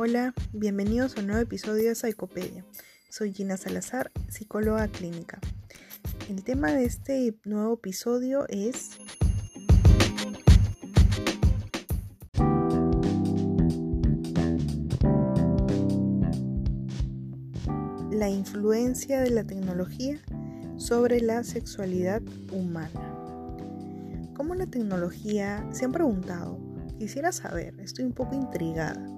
Hola, bienvenidos a un nuevo episodio de Psicopedia. Soy Gina Salazar, psicóloga clínica. El tema de este nuevo episodio es la influencia de la tecnología sobre la sexualidad humana. ¿Cómo la tecnología? ¿Se han preguntado? Quisiera saber, estoy un poco intrigada.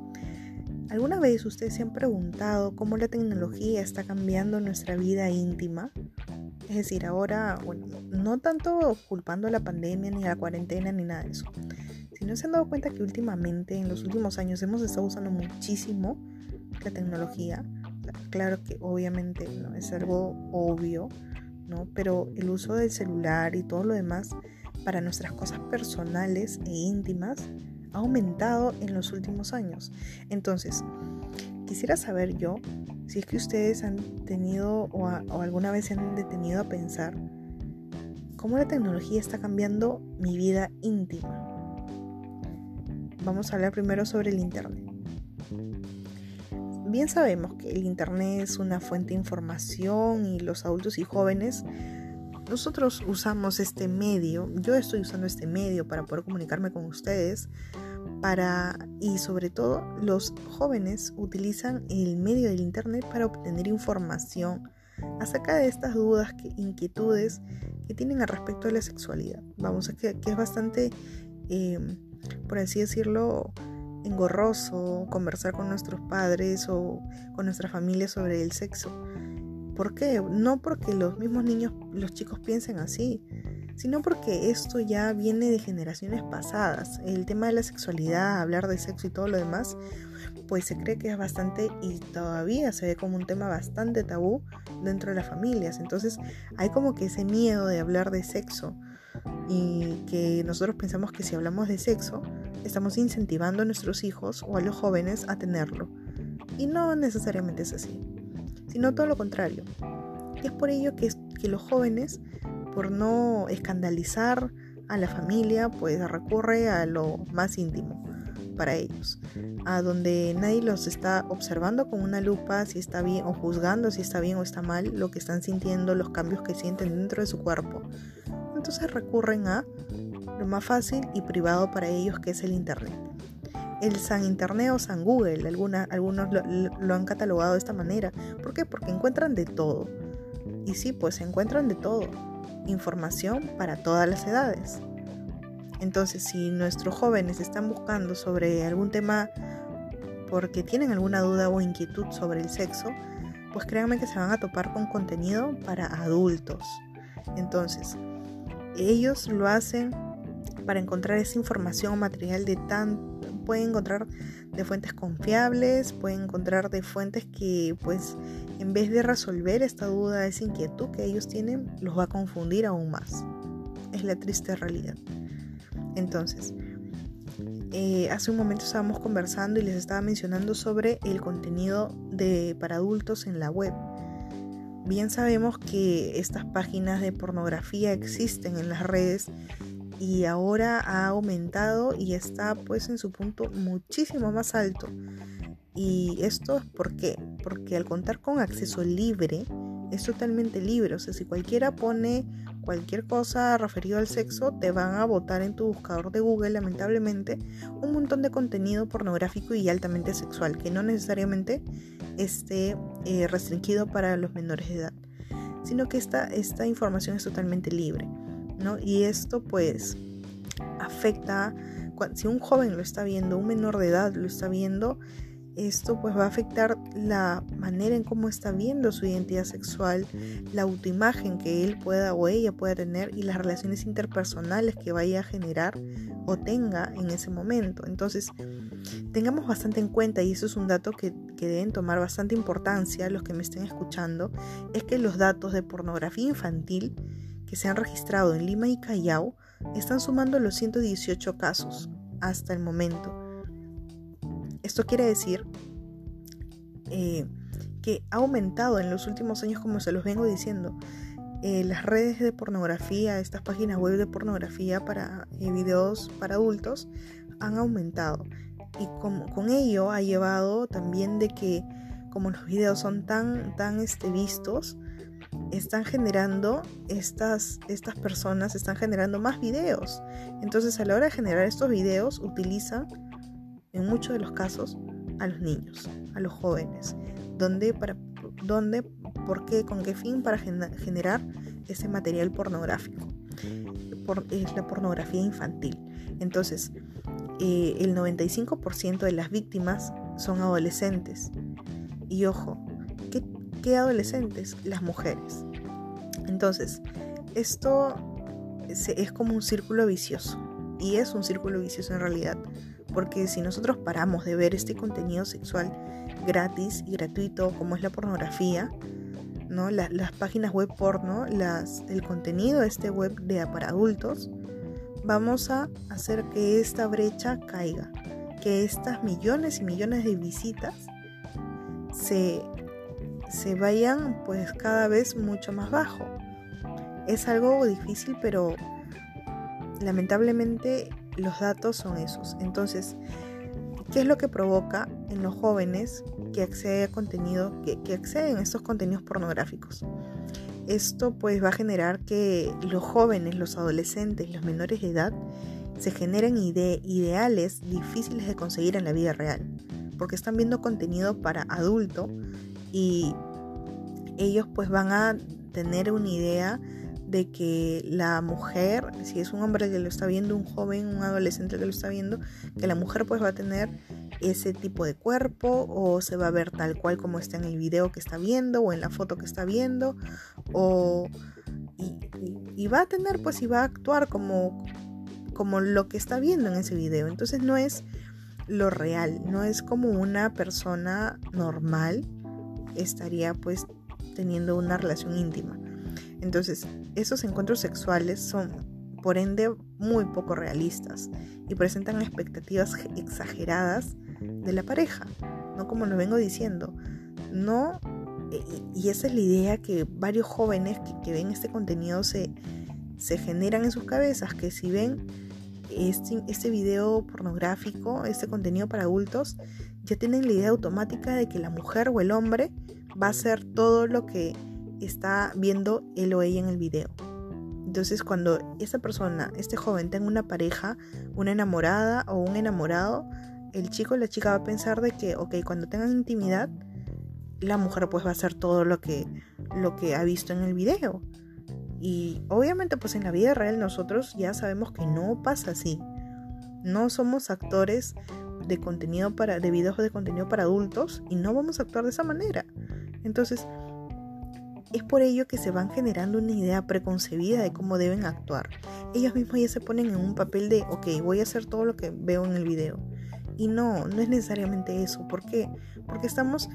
¿Alguna vez ustedes se han preguntado cómo la tecnología está cambiando nuestra vida íntima? Es decir, ahora, bueno, no tanto culpando a la pandemia, ni a la cuarentena, ni nada de eso, sino se han dado cuenta que últimamente, en los últimos años, hemos estado usando muchísimo la tecnología. Claro que obviamente no es algo obvio, ¿no? Pero el uso del celular y todo lo demás para nuestras cosas personales e íntimas ha aumentado en los últimos años. Entonces, quisiera saber yo si es que ustedes han tenido o, alguna vez se han detenido a pensar cómo la tecnología está cambiando mi vida íntima. Vamos a hablar primero sobre el Internet. Bien sabemos que el Internet es una fuente de información y los adultos y jóvenes nosotros usamos este medio, yo estoy usando este medio para poder comunicarme con ustedes, para y sobre todo los jóvenes utilizan el medio del internet para obtener información acerca de estas dudas, que, inquietudes que tienen al respecto de la sexualidad. Vamos a que, que es bastante, em, por así decirlo, engorroso conversar con nuestros padres o con nuestra familia sobre el sexo ¿Por qué? No porque los mismos niños, los chicos piensen así, sino porque esto ya viene de generaciones pasadas. El tema de la sexualidad, hablar de sexo y todo lo demás, pues se cree que es bastante y todavía se ve como un tema bastante tabú dentro de las familias. Entonces hay como que ese miedo de hablar de sexo y que nosotros pensamos que si hablamos de sexo, estamos incentivando a nuestros hijos o a los jóvenes a tenerlo. Y no necesariamente es así sino todo lo contrario. Y es por ello que, que los jóvenes, por no escandalizar a la familia, pues recurre a lo más íntimo para ellos, a donde nadie los está observando con una lupa si está bien o juzgando si está bien o está mal lo que están sintiendo, los cambios que sienten dentro de su cuerpo. Entonces recurren a lo más fácil y privado para ellos que es el Internet el San Internet o San Google, algunos lo, han catalogado de esta manera. ¿Por qué? Porque encuentran de todo. Y sí, pues encuentran de todo. Información para todas las edades. Entonces, si nuestros jóvenes están buscando sobre algún tema porque tienen alguna duda o inquietud sobre el sexo, pues créanme que se van a topar con contenido para adultos. Entonces, ellos lo hacen para encontrar esa información o material de tan pueden encontrar de fuentes confiables, pueden encontrar de fuentes que pues en vez de resolver esta duda, esa inquietud que ellos tienen, los va a confundir aún más. Es la triste realidad. Entonces, eh, hace un momento estábamos conversando y les estaba mencionando sobre el contenido de, para adultos en la web. Bien sabemos que estas páginas de pornografía existen en las redes y ahora ha aumentado y está pues en su punto muchísimo más alto. Y esto es por qué? Porque al contar con acceso libre, es totalmente libre. O sea, si cualquiera pone cualquier cosa referido al sexo, te van a botar en tu buscador de Google, lamentablemente, un montón de contenido pornográfico y altamente sexual, que no necesariamente esté eh, restringido para los menores de edad, sino que esta, esta información es totalmente libre. Y esto pues afecta, si un joven lo está viendo, un menor de edad lo está viendo, esto pues va a afectar la manera en cómo está viendo su identidad sexual, la autoimagen que él pueda o ella pueda tener y las relaciones interpersonales que vaya a generar o tenga en ese momento. Entonces, tengamos bastante en cuenta, y eso es un dato que, que deben tomar bastante importancia los que me estén escuchando, es que los datos de pornografía infantil que se han registrado en Lima y Callao están sumando los 118 casos hasta el momento. Esto quiere decir eh, que ha aumentado en los últimos años, como se los vengo diciendo, eh, las redes de pornografía, estas páginas web de pornografía para eh, videos para adultos han aumentado. y con, con ello ha llevado también de que como los videos son tan, tan este, vistos, están generando estas, estas personas, están generando más videos. Entonces a la hora de generar estos videos utilizan en muchos de los casos a los niños, a los jóvenes. ¿Dónde? Para, ¿Dónde? ¿Por qué? ¿Con qué fin? Para generar ese material pornográfico. es la pornografía infantil. Entonces, eh, el 95% de las víctimas son adolescentes. Y ojo, ¿qué, adolescentes? Las mujeres. Entonces, esto es como un círculo vicioso. Y es un círculo vicioso en realidad. Porque si nosotros paramos de ver este contenido sexual gratis y gratuito como es la pornografía, ¿no? las páginas web porno, las, el contenido de este web para adultos, vamos a hacer que esta brecha caiga, que estas millones y millones de visitas se, se vayan pues cada vez mucho más bajo. Es algo difícil, pero lamentablemente los datos son esos. Entonces, ¿qué es lo que provoca en los jóvenes que acceden a contenido, que, acceden a estos contenidos pornográficos? Esto pues va a generar que los jóvenes, los adolescentes, los menores de edad se generen ideales difíciles de conseguir en la vida real, porque están viendo contenido para adulto y ellos pues van a tener una idea de que la mujer, si es un hombre que lo está viendo, un joven, un adolescente que lo está viendo, que la mujer pues va a tener ese tipo de cuerpo o se va a ver tal cual como está en el video que está viendo o en la foto que está viendo o y, va a tener pues y va a actuar como como lo que está viendo en ese video. Entonces no es lo real no es como una persona normal estaría pues teniendo una relación íntima entonces, esos encuentros sexuales son, por ende, muy poco realistas y presentan expectativas exageradas de la pareja, ¿no? Como lo vengo diciendo, no, y, esa es la idea que varios jóvenes que, ven este contenido se, se generan en sus cabezas, que si ven este, este video pornográfico, este contenido para adultos, ya tienen la idea automática de que la mujer o el hombre va a hacer todo lo que está viendo él o ella en el video. Entonces cuando esta persona, este joven tenga una pareja, una enamorada o un enamorado, el chico o la chica va a pensar de que, ok, cuando tengan intimidad, la mujer pues va a hacer todo lo que, lo que ha visto en el video. Y obviamente pues en la vida real nosotros ya sabemos que no pasa así. No somos actores de contenido para, de videos de contenido para adultos y no vamos a actuar de esa manera. Entonces, es por ello que se van generando una idea preconcebida de cómo deben actuar. Ellos mismos ya se ponen en un papel de, ok, voy a hacer todo lo que veo en el video. Y no, no es necesariamente eso. ¿Por qué? Porque estamos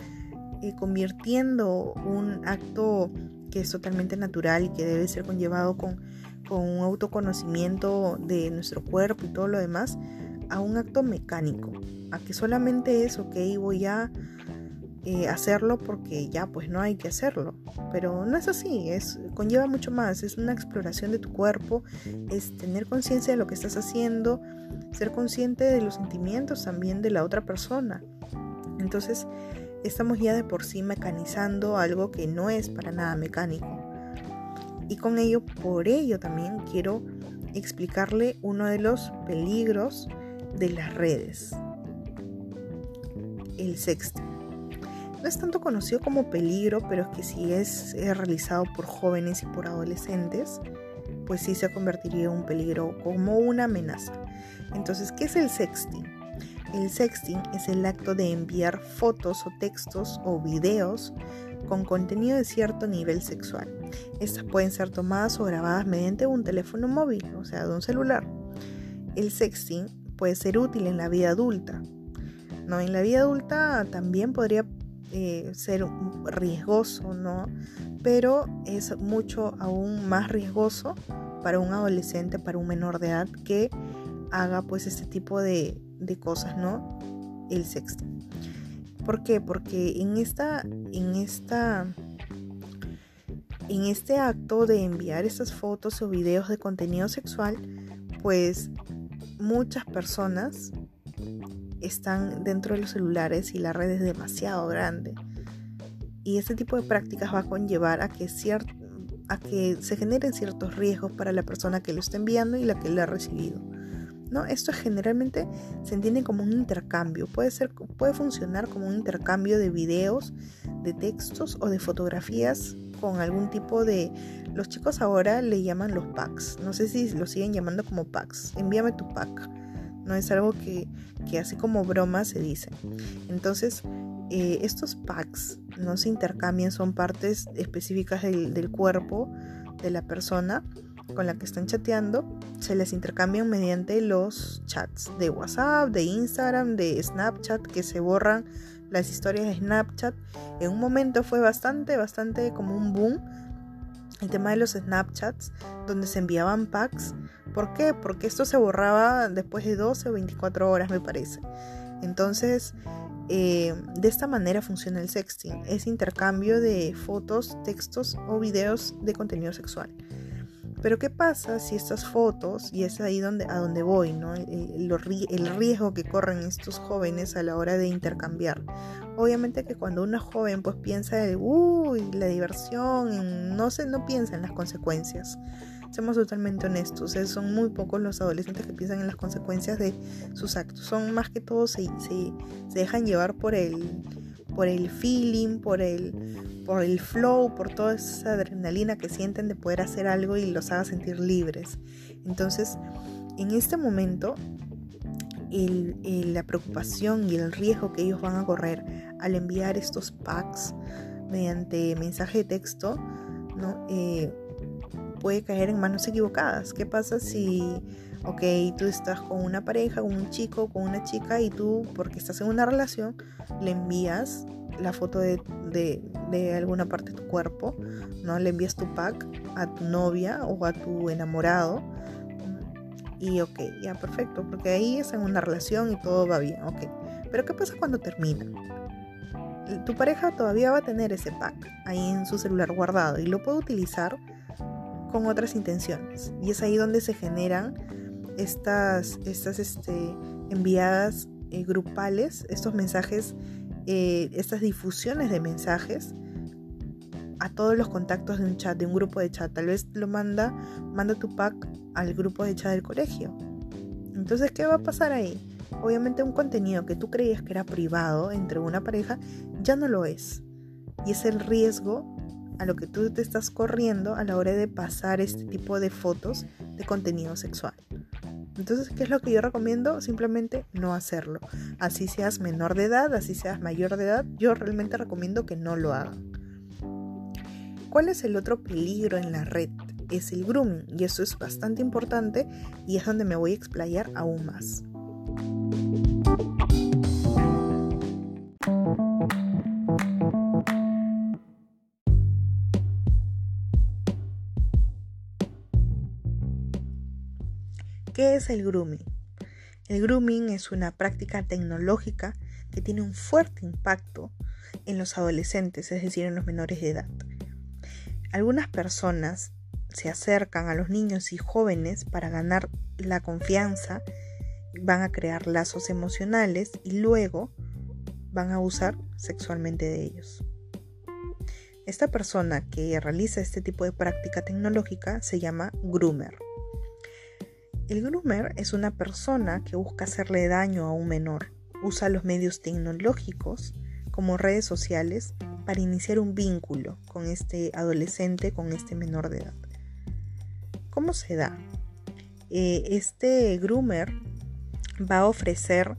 eh, convirtiendo un acto que es totalmente natural y que debe ser conllevado con, con un autoconocimiento de nuestro cuerpo y todo lo demás a un acto mecánico. A que solamente es, ok, voy a eh, hacerlo porque ya pues no hay que hacerlo. Pero no es así, es, conlleva mucho más, es una exploración de tu cuerpo, es tener conciencia de lo que estás haciendo, ser consciente de los sentimientos también de la otra persona. Entonces estamos ya de por sí mecanizando algo que no es para nada mecánico. Y con ello, por ello también quiero explicarle uno de los peligros de las redes. El sexting no es tanto conocido como peligro, pero es que si es, realizado por jóvenes y por adolescentes, pues sí se convertiría en un peligro como una amenaza. Entonces, ¿qué es el sexting? El sexting es el acto de enviar fotos o textos o videos con contenido de cierto nivel sexual. Estas pueden ser tomadas o grabadas mediante un teléfono móvil, o sea, de un celular. El sexting puede ser útil en la vida adulta. No, en la vida adulta también podría eh, ser riesgoso, ¿no? Pero es mucho aún más riesgoso para un adolescente, para un menor de edad que haga pues este tipo de, cosas, ¿no? El sexto. ¿Por qué? Porque en esta, en esta, en este acto de enviar estas fotos o videos de contenido sexual, pues muchas personas están dentro de los celulares y la red es demasiado grande. Y este tipo de prácticas va a conllevar a que, a que se generen ciertos riesgos para la persona que lo está enviando y la que lo ha recibido. ¿No? Esto generalmente se entiende como un intercambio, puede, ser, puede funcionar como un intercambio de videos, de textos o de fotografías con algún tipo de... Los chicos ahora le llaman los packs, no sé si lo siguen llamando como packs, envíame tu pack, no es algo que, que así como broma se dice. Entonces, eh, estos packs no se intercambian, son partes específicas del, del cuerpo de la persona con la que están chateando, se les intercambian mediante los chats de WhatsApp, de Instagram, de Snapchat, que se borran las historias de Snapchat. En un momento fue bastante, bastante como un boom el tema de los Snapchats, donde se enviaban packs. ¿Por qué? Porque esto se borraba después de 12 o 24 horas, me parece. Entonces, eh, de esta manera funciona el sexting. Es intercambio de fotos, textos o videos de contenido sexual. Pero ¿qué pasa si estas fotos, y es ahí donde, a donde voy, ¿no? el, el riesgo que corren estos jóvenes a la hora de intercambiar? Obviamente que cuando una joven pues piensa en, uy, la diversión, no, se, no piensa en las consecuencias. Seamos totalmente honestos, son muy pocos los adolescentes que piensan en las consecuencias de sus actos. Son más que todo se, se, se dejan llevar por el, por el feeling, por el, por el flow, por toda esa adrenalina que sienten de poder hacer algo y los haga sentir libres. Entonces, en este momento, la preocupación y el riesgo que ellos van a correr al enviar estos packs mediante mensaje de texto, ¿no? Eh, puede caer en manos equivocadas. ¿Qué pasa si, ok, tú estás con una pareja, con un chico, con una chica y tú, porque estás en una relación, le envías la foto de, alguna parte de tu cuerpo, ¿no? Le envías tu pack a tu novia o a tu enamorado. Y ok, ya perfecto, porque ahí es en una relación y todo va bien, ok. Pero ¿qué pasa cuando termina? Tu pareja todavía va a tener ese pack ahí en su celular guardado y lo puede utilizar con otras intenciones. Y es ahí donde se generan estas, estas este, enviadas eh, grupales, estos mensajes eh, estas difusiones de mensajes a todos los contactos de un chat, de un grupo de chat. Tal vez lo manda, manda tu pack al grupo de chat del colegio. Entonces, ¿qué va a pasar ahí? Obviamente un contenido que tú creías que era privado entre una pareja ya no lo es. Y es el riesgo a lo que tú te estás corriendo a la hora de pasar este tipo de fotos de contenido sexual. Entonces, ¿qué es lo que yo recomiendo? Simplemente no hacerlo. Así seas menor de edad, así seas mayor de edad, yo realmente recomiendo que no lo hagan. ¿Cuál es el otro peligro en la red? Es el grooming y eso es bastante importante y es donde me voy a explayar aún más. ¿Qué es el grooming? El grooming es una práctica tecnológica que tiene un fuerte impacto en los adolescentes, es decir, en los menores de edad. Algunas personas se acercan a los niños y jóvenes para ganar la confianza, van a crear lazos emocionales y luego van a abusar sexualmente de ellos. Esta persona que realiza este tipo de práctica tecnológica se llama groomer. El groomer es una persona que busca hacerle daño a un menor. Usa los medios tecnológicos como redes sociales para iniciar un vínculo con este adolescente, con este menor de edad. ¿Cómo se da? Eh, este groomer va a ofrecer,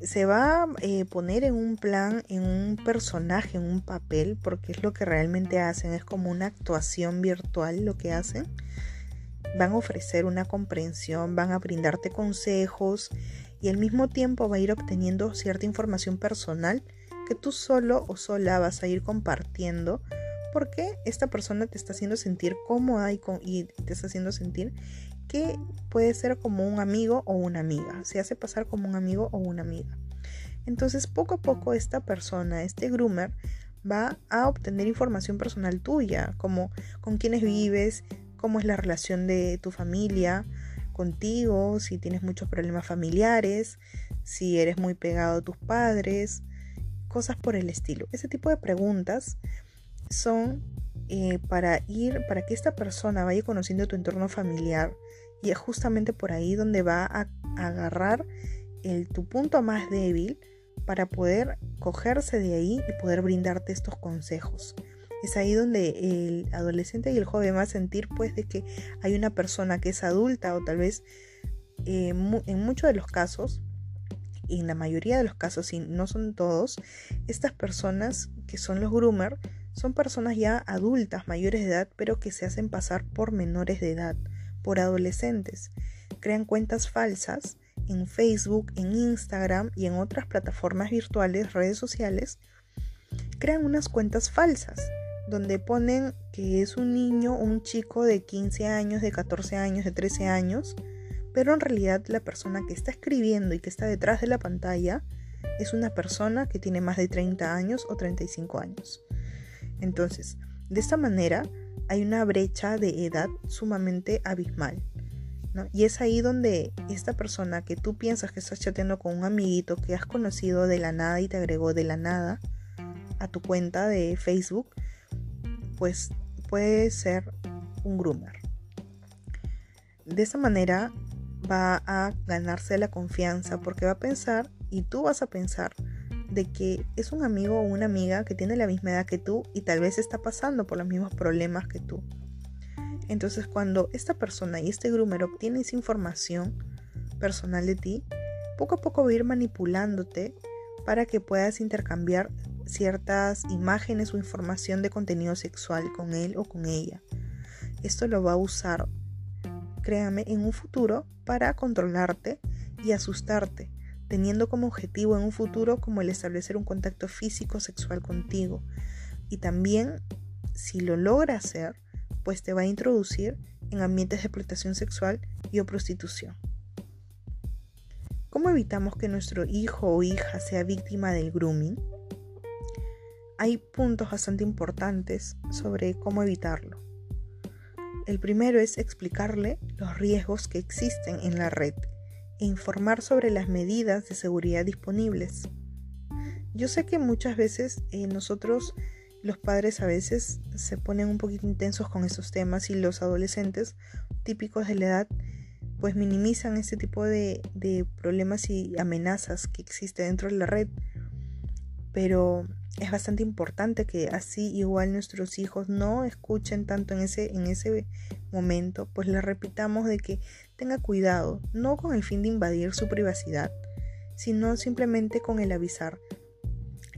se va a eh, poner en un plan, en un personaje, en un papel, porque es lo que realmente hacen, es como una actuación virtual lo que hacen van a ofrecer una comprensión, van a brindarte consejos y al mismo tiempo va a ir obteniendo cierta información personal que tú solo o sola vas a ir compartiendo porque esta persona te está haciendo sentir cómoda y, y te está haciendo sentir que puede ser como un amigo o una amiga, se hace pasar como un amigo o una amiga. Entonces poco a poco esta persona, este groomer, va a obtener información personal tuya, como con quiénes vives, cómo es la relación de tu familia, contigo, si tienes muchos problemas familiares, si eres muy pegado a tus padres, cosas por el estilo. Ese tipo de preguntas son eh, para ir, para que esta persona vaya conociendo tu entorno familiar y es justamente por ahí donde va a, agarrar el, tu punto más débil para poder cogerse de ahí y poder brindarte estos consejos. Es ahí donde el adolescente y el joven va a sentir pues de que hay una persona que es adulta o tal vez eh, en muchos de los casos y en la mayoría de los casos, y no son todos, estas personas que son los groomer son personas ya adultas, mayores de edad, pero que se hacen pasar por menores de edad, por adolescentes. Crean cuentas falsas en Facebook, en Instagram y en otras plataformas virtuales, redes sociales. Crean unas cuentas falsas donde ponen que es un niño un chico de 15 años, de 14 años, de 13 años, pero en realidad la persona que está escribiendo y que está detrás de la pantalla es una persona que tiene más de 30 años o 35 años. Entonces, de esta manera hay una brecha de edad sumamente abismal. Y es ahí donde esta persona que tú piensas que estás chateando con un amiguito que has conocido de la nada y te agregó de la nada a tu cuenta de Facebook, pues puede ser un groomer. De esa manera va a ganarse la confianza porque va a pensar y tú vas a pensar de que es un amigo o una amiga que tiene la misma edad que tú y tal vez está pasando por los mismos problemas que tú. Entonces cuando esta persona y este groomer obtiene esa información personal de ti, poco a poco va a ir manipulándote para que puedas intercambiar ciertas imágenes o información de contenido sexual con él o con ella. Esto lo va a usar créame, en un futuro para controlarte y asustarte, teniendo como objetivo en un futuro como el establecer un contacto físico sexual contigo. Y también, si lo logra hacer, pues te va a introducir en ambientes de explotación sexual y o prostitución. ¿Cómo evitamos que nuestro hijo o hija sea víctima del grooming? Hay puntos bastante importantes sobre cómo evitarlo. El primero es explicarle los riesgos que existen en la red e informar sobre las medidas de seguridad disponibles. Yo sé que muchas veces eh, nosotros, los padres, a veces se ponen un poquito intensos con estos temas y los adolescentes típicos de la edad pues minimizan este tipo de problemas y amenazas que existen dentro de la red. Pero es bastante importante que así igual nuestros hijos no escuchen tanto en ese, en ese momento, pues le repitamos de que tenga cuidado, no con el fin de invadir su privacidad, sino simplemente con el avisar,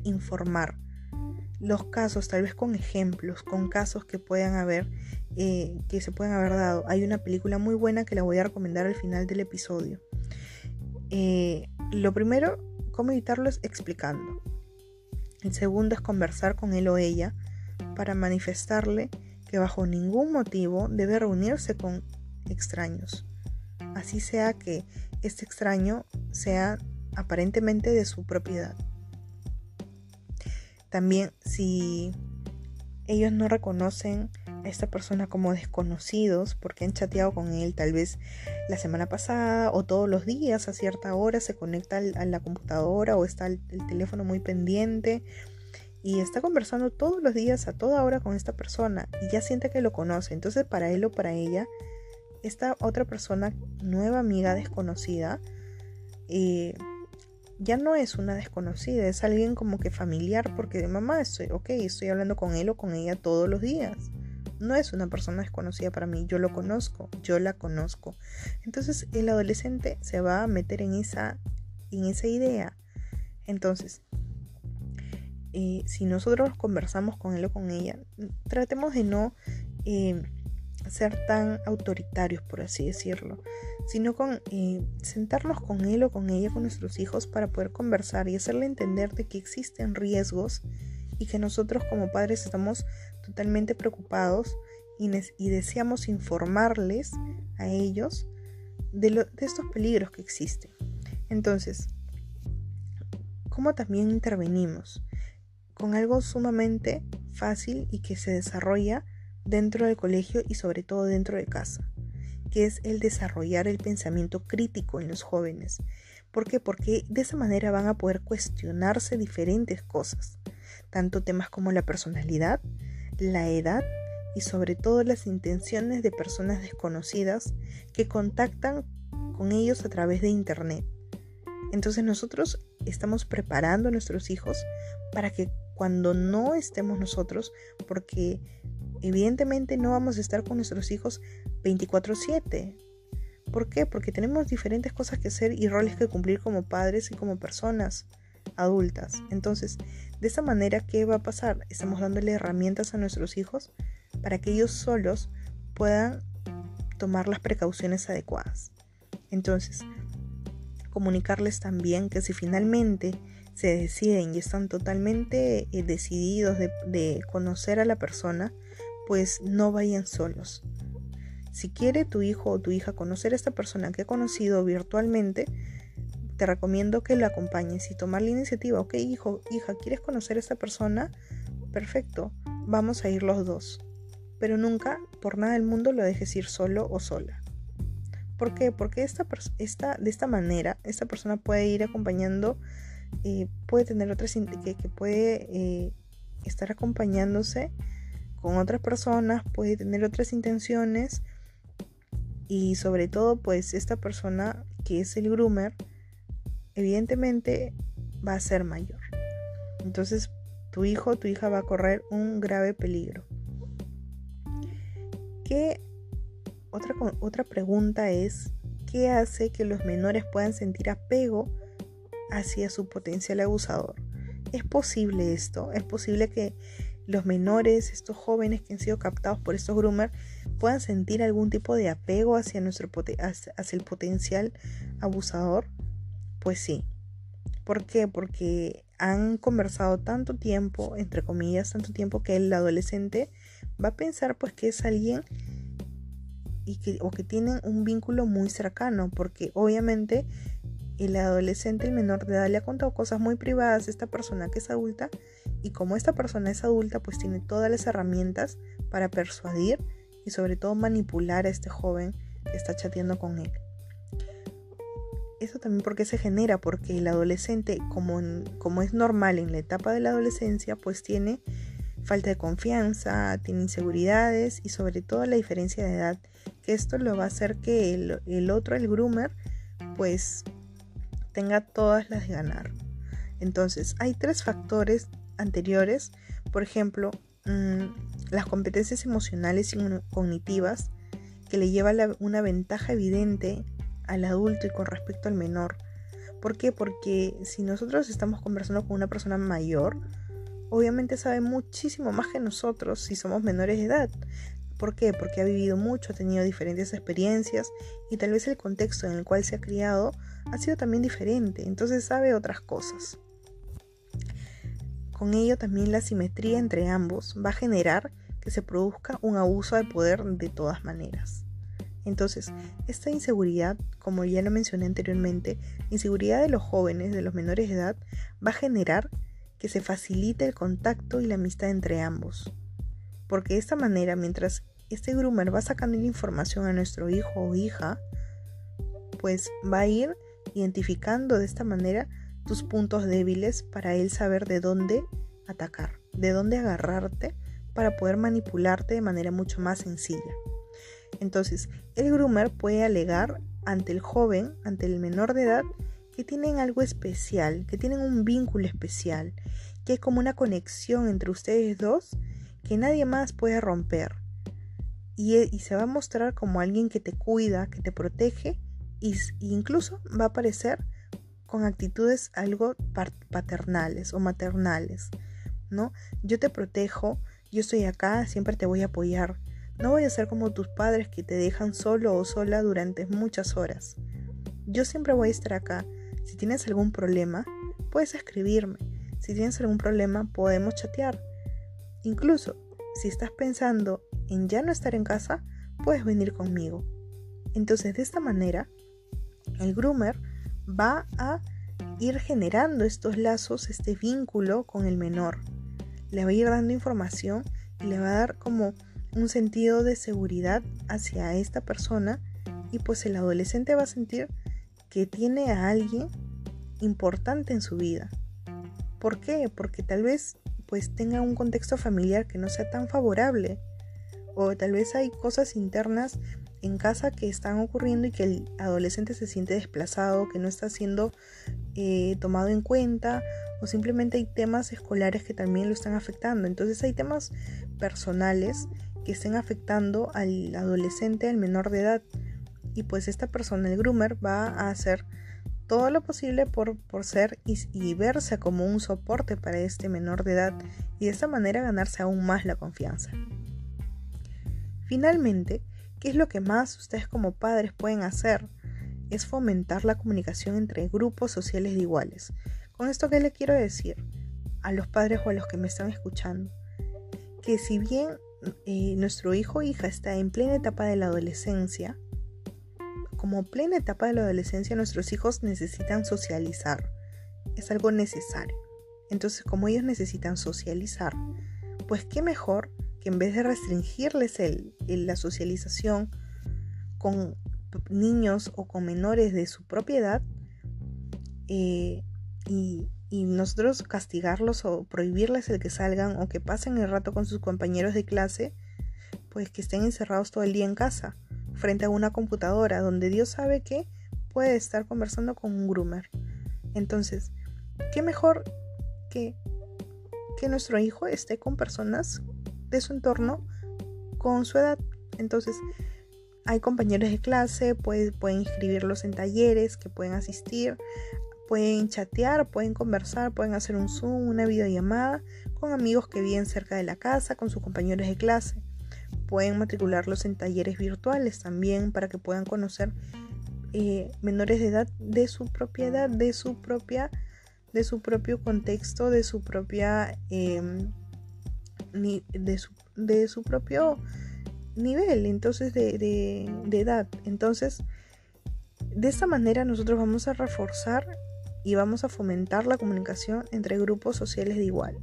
informar los casos, tal vez con ejemplos, con casos que puedan haber, eh, que se puedan haber dado. Hay una película muy buena que la voy a recomendar al final del episodio. Eh, lo primero, cómo evitarlo es explicando. El segundo es conversar con él o ella para manifestarle que bajo ningún motivo debe reunirse con extraños. Así sea que este extraño sea aparentemente de su propiedad. También si ellos no reconocen a esta persona como desconocidos porque han chateado con él tal vez la semana pasada o todos los días a cierta hora se conecta a la computadora o está el, teléfono muy pendiente y está conversando todos los días a toda hora con esta persona y ya siente que lo conoce. Entonces para él o para ella, esta otra persona, nueva amiga desconocida, eh, ya no es una desconocida, es alguien como que familiar porque de mamá estoy, ok, estoy hablando con él o con ella todos los días no es una persona desconocida para mí, yo lo conozco, yo la conozco. Entonces el adolescente se va a meter en esa, en esa idea. Entonces, eh, si nosotros conversamos con él o con ella, tratemos de no eh, ser tan autoritarios, por así decirlo, sino con eh, sentarnos con él o con ella, con nuestros hijos, para poder conversar y hacerle entender de que existen riesgos y que nosotros como padres estamos totalmente preocupados y, deseamos informarles a ellos de, de estos peligros que existen. Entonces, ¿cómo también intervenimos? Con algo sumamente fácil y que se desarrolla dentro del colegio y sobre todo dentro de casa, que es el desarrollar el pensamiento crítico en los jóvenes. ¿Por qué? Porque de esa manera van a poder cuestionarse diferentes cosas, tanto temas como la personalidad, la edad y sobre todo las intenciones de personas desconocidas que contactan con ellos a través de Internet. Entonces nosotros estamos preparando a nuestros hijos para que cuando no estemos nosotros, porque evidentemente no vamos a estar con nuestros hijos 24/7. ¿Por qué? Porque tenemos diferentes cosas que hacer y roles que cumplir como padres y como personas adultas. Entonces, de esa manera, ¿qué va a pasar? Estamos dándole herramientas a nuestros hijos para que ellos solos puedan tomar las precauciones adecuadas. Entonces, comunicarles también que si finalmente se deciden y están totalmente eh, decididos de conocer a la persona, pues no vayan solos. Si quiere tu hijo o tu hija conocer a esta persona que ha conocido virtualmente, te recomiendo que la acompañes y tomar la iniciativa. Ok, hijo, hija, ¿quieres conocer a esta persona? Perfecto, vamos a ir los dos. Pero nunca, por nada del mundo, lo dejes ir solo o sola. ¿Por qué? Porque esta, de esta manera, esta persona puede ir acompañando, eh, puede tener otras, que, que puede eh, estar acompañándose con otras personas, puede tener otras intenciones y sobre todo pues esta persona que es el groomer evidentemente va a ser mayor. Entonces tu hijo o tu hija va a correr un grave peligro. ¿Qué? Otra, otra pregunta es, ¿qué hace que los menores puedan sentir apego hacia su potencial abusador? ¿Es posible esto? ¿Es posible que los menores, estos jóvenes que han sido captados por estos groomers, puedan sentir algún tipo de apego hacia, nuestro, hacia el potencial abusador? Pues sí. ¿Por qué? Porque han conversado tanto tiempo, entre comillas, tanto tiempo que el adolescente va a pensar pues que es alguien y que, o que tienen un vínculo muy cercano, porque obviamente el adolescente, el menor de edad, le ha contado cosas muy privadas a esta persona que es adulta y como esta persona es adulta, pues tiene todas las herramientas para persuadir y sobre todo manipular a este joven que está chateando con él. Eso también porque se genera, porque el adolescente, como, como es normal en la etapa de la adolescencia, pues tiene falta de confianza, tiene inseguridades y sobre todo la diferencia de edad, que esto lo va a hacer que el, el otro, el groomer, pues tenga todas las de ganar. Entonces, hay tres factores anteriores, por ejemplo, mm, las competencias emocionales y cognitivas que le lleva una ventaja evidente al adulto y con respecto al menor. ¿Por qué? Porque si nosotros estamos conversando con una persona mayor, obviamente sabe muchísimo más que nosotros si somos menores de edad. ¿Por qué? Porque ha vivido mucho, ha tenido diferentes experiencias y tal vez el contexto en el cual se ha criado ha sido también diferente, entonces sabe otras cosas. Con ello también la simetría entre ambos va a generar que se produzca un abuso de poder de todas maneras. Entonces, esta inseguridad, como ya lo mencioné anteriormente, inseguridad de los jóvenes, de los menores de edad, va a generar que se facilite el contacto y la amistad entre ambos. Porque de esta manera, mientras este groomer va sacando la información a nuestro hijo o hija, pues va a ir identificando de esta manera tus puntos débiles para él saber de dónde atacar, de dónde agarrarte para poder manipularte de manera mucho más sencilla. Entonces, el groomer puede alegar ante el joven, ante el menor de edad, que tienen algo especial, que tienen un vínculo especial, que hay como una conexión entre ustedes dos que nadie más puede romper. Y, y, se va a mostrar como alguien que te cuida, que te protege e incluso va a aparecer con actitudes algo paternales o maternales, ¿no? Yo te protejo, yo estoy acá, siempre te voy a apoyar. No voy a ser como tus padres que te dejan solo o sola durante muchas horas. Yo siempre voy a estar acá. Si tienes algún problema, puedes escribirme. Si tienes algún problema, podemos chatear. Incluso, si estás pensando en ya no estar en casa, puedes venir conmigo. Entonces, de esta manera, el groomer va a ir generando estos lazos, este vínculo con el menor. Le va a ir dando información y le va a dar como un sentido de seguridad hacia esta persona Y pues el adolescente va a sentir que tiene a alguien importante en su vida. ¿Por qué? Porque tal vez pues tenga un contexto familiar que no sea tan favorable o tal vez hay cosas internas en casa que están ocurriendo y que el adolescente se siente desplazado, que no está siendo eh, tomado en cuenta o simplemente hay temas escolares que también lo están afectando. Entonces hay temas personales que estén afectando al adolescente, al menor de edad. Y pues esta persona, el groomer, va a hacer todo lo posible por, por ser y, verse como un soporte para este menor de edad y de esta manera ganarse aún más la confianza. Finalmente, ¿qué es lo que más ustedes como padres pueden hacer? Es fomentar la comunicación entre grupos sociales de iguales. Con esto, ¿qué le quiero decir? A los padres o a los que me están escuchando. Que si bien eh, nuestro hijo o hija está en plena etapa de la adolescencia, como plena etapa de la adolescencia, nuestros hijos necesitan socializar. Es algo necesario. Entonces, como ellos necesitan socializar, pues qué mejor que en vez de restringirles el, la socialización con niños o con menores de su propiedad eh, y, y, nosotros castigarlos o prohibirles el que salgan o que pasen el rato con sus compañeros de clase, pues que estén encerrados todo el día en casa, frente a una computadora, donde Dios sabe que puede estar conversando con un groomer. Entonces, ¿qué mejor que, que nuestro hijo esté con personas de su entorno con su edad. Entonces, hay compañeros de clase, pueden inscribirlos en talleres que pueden asistir, pueden chatear, pueden conversar, pueden hacer un Zoom, una videollamada con amigos que viven cerca de la casa, con sus compañeros de clase. Pueden matricularlos en talleres virtuales también para que puedan conocer eh, menores de edad de su propiedad, de su propia, de su propio contexto, de su propia em, de su, de su propio nivel, entonces de, de, edad. Entonces, de esta manera nosotros vamos a reforzar y vamos a fomentar la comunicación entre grupos sociales de igual.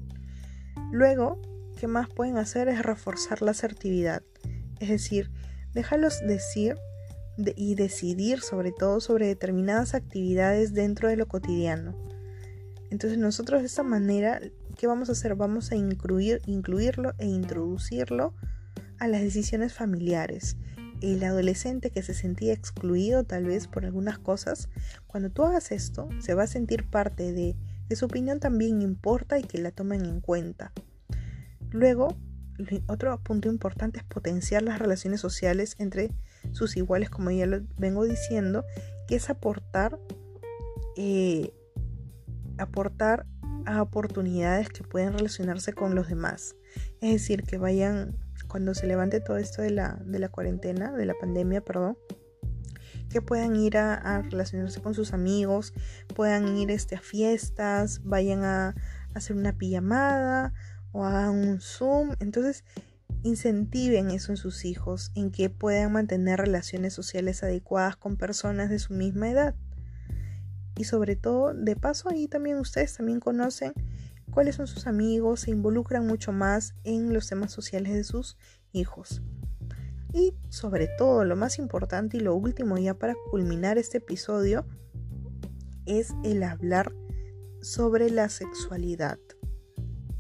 Luego, ¿qué más pueden hacer? Es reforzar la asertividad. Es decir, déjalos decir y decidir sobre todo sobre determinadas actividades dentro de lo cotidiano. Entonces nosotros de esta manera ¿qué vamos a hacer? Vamos a incluir, incluirlo e introducirlo a las decisiones familiares. El adolescente que se sentía excluido tal vez por algunas cosas, cuando tú hagas esto, se va a sentir parte de que su opinión también importa y que la tomen en cuenta. Luego, otro punto importante es potenciar las relaciones sociales entre sus iguales, como ya lo vengo diciendo, que es aportar, eh, aportar a oportunidades que pueden relacionarse con los demás. Es decir, que vayan, cuando se levante todo esto de la, de la cuarentena, de la pandemia, perdón, que puedan ir a, relacionarse con sus amigos, puedan ir este, a fiestas, vayan a, hacer una pijamada o hagan un Zoom. Entonces, incentiven eso en sus hijos, en que puedan mantener relaciones sociales adecuadas con personas de su misma edad y sobre todo de paso ahí también ustedes también conocen cuáles son sus amigos, se involucran mucho más en los temas sociales de sus hijos. Y sobre todo, lo más importante y lo último ya para culminar este episodio es el hablar sobre la sexualidad.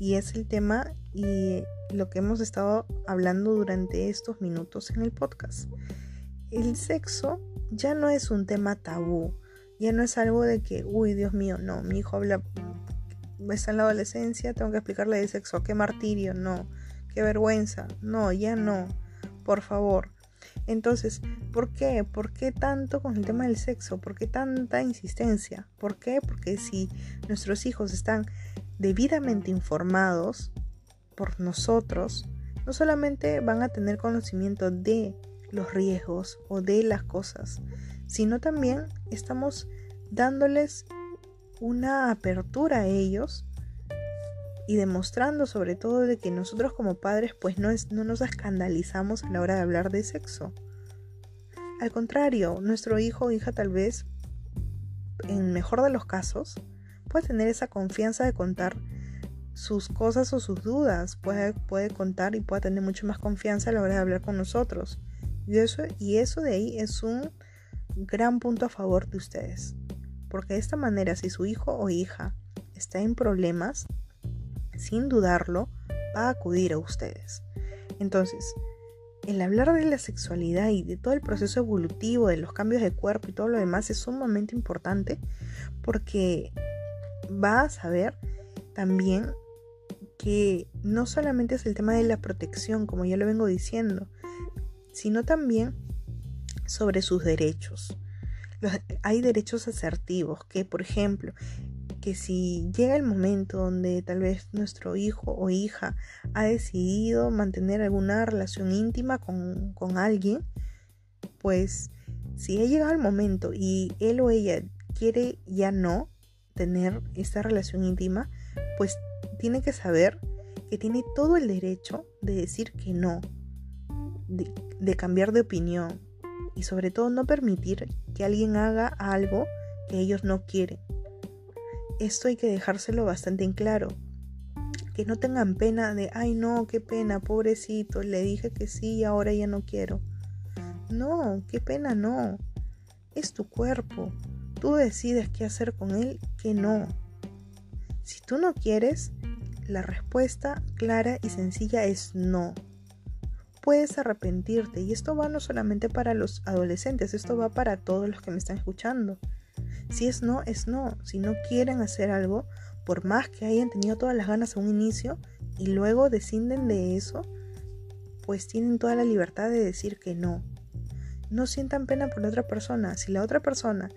Y es el tema y lo que hemos estado hablando durante estos minutos en el podcast. El sexo ya no es un tema tabú, ya no es algo de que, uy, Dios mío, no, mi hijo habla, está en la adolescencia, tengo que explicarle de sexo, qué martirio, no, qué vergüenza, no, ya no, por favor. Entonces, ¿por qué? ¿Por qué tanto con el tema del sexo? ¿Por qué tanta insistencia? ¿Por qué? Porque si nuestros hijos están debidamente informados por nosotros, no solamente van a tener conocimiento de los riesgos o de las cosas, sino también estamos dándoles una apertura a ellos y demostrando sobre todo de que nosotros como padres pues no, no nos escandalizamos a la hora de hablar de sexo. Al contrario, nuestro hijo o hija tal vez, en mejor de los casos, puede tener esa confianza de contar sus cosas o sus dudas, puede, puede contar y puede tener mucho más confianza a la hora de hablar con nosotros Y eso, y eso de ahí es un gran punto a favor de ustedes. Porque de esta manera, si su hijo o hija está en problemas, sin dudarlo, va a acudir a ustedes. Entonces, el hablar de la sexualidad y de todo el proceso evolutivo, de los cambios de cuerpo y todo lo demás es sumamente importante porque va a saber también que no solamente es el tema de la protección, como ya lo vengo diciendo, sino también sobre sus derechos. hay derechos asertivos que, por ejemplo, que si llega el momento donde tal vez nuestro hijo o hija ha decidido mantener alguna relación íntima con, con alguien, pues si ha llegado el momento y él o ella quiere ya no tener esta relación íntima, pues tiene que saber que tiene todo el derecho de decir que no, de, cambiar de opinión y sobre todo no permitir que alguien haga algo que ellos no quieren. Esto hay que dejárselo bastante en claro. Que no tengan pena de, ay no, qué pena, pobrecito, le dije que sí y ahora ya no quiero. No, qué pena no. Es tu cuerpo. Tú decides qué hacer con él, qué no. Si tú no quieres, la respuesta clara y sencilla es no. Puedes arrepentirte y esto va no solamente para los adolescentes, esto va para todos los que me están escuchando. Si es no, es no. Si no quieren hacer algo, por más que hayan tenido todas las ganas a un inicio y luego descienden de eso, pues tienen toda la libertad de decir que no. No sientan pena por la otra persona. Si la otra persona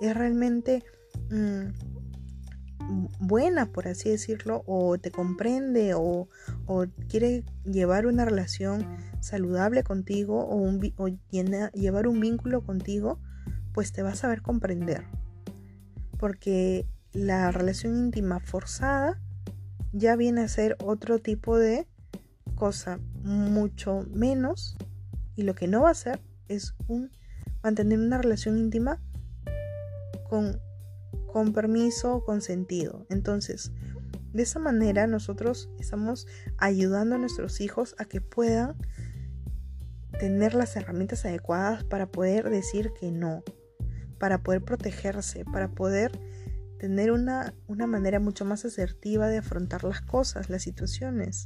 es realmente mm, buena, por así decirlo, o te comprende o, quiere llevar una relación saludable contigo o, llevar un vínculo contigo, pues te vas a ver comprender. Porque la relación íntima forzada ya viene a ser otro tipo de cosa mucho menos y lo que no va a ser es un mantener una relación íntima con con permiso, con sentido. Entonces, de esa manera nosotros estamos ayudando a nuestros hijos a que puedan tener las herramientas adecuadas para poder decir que no, para poder protegerse, para poder tener una, una manera mucho más asertiva de afrontar las cosas, las situaciones.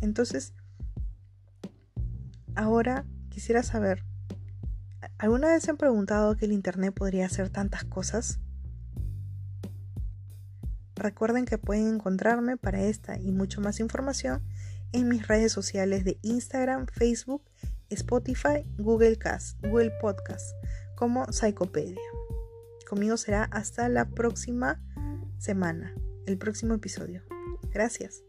Entonces, ahora quisiera saber, ¿alguna vez se han preguntado que el Internet podría hacer tantas cosas? Recuerden que pueden encontrarme para esta y mucho más información en mis redes sociales de Instagram, Facebook, Spotify, Google Cast, Google Podcast, como Psychopedia. Conmigo será hasta la próxima semana, el próximo episodio. Gracias.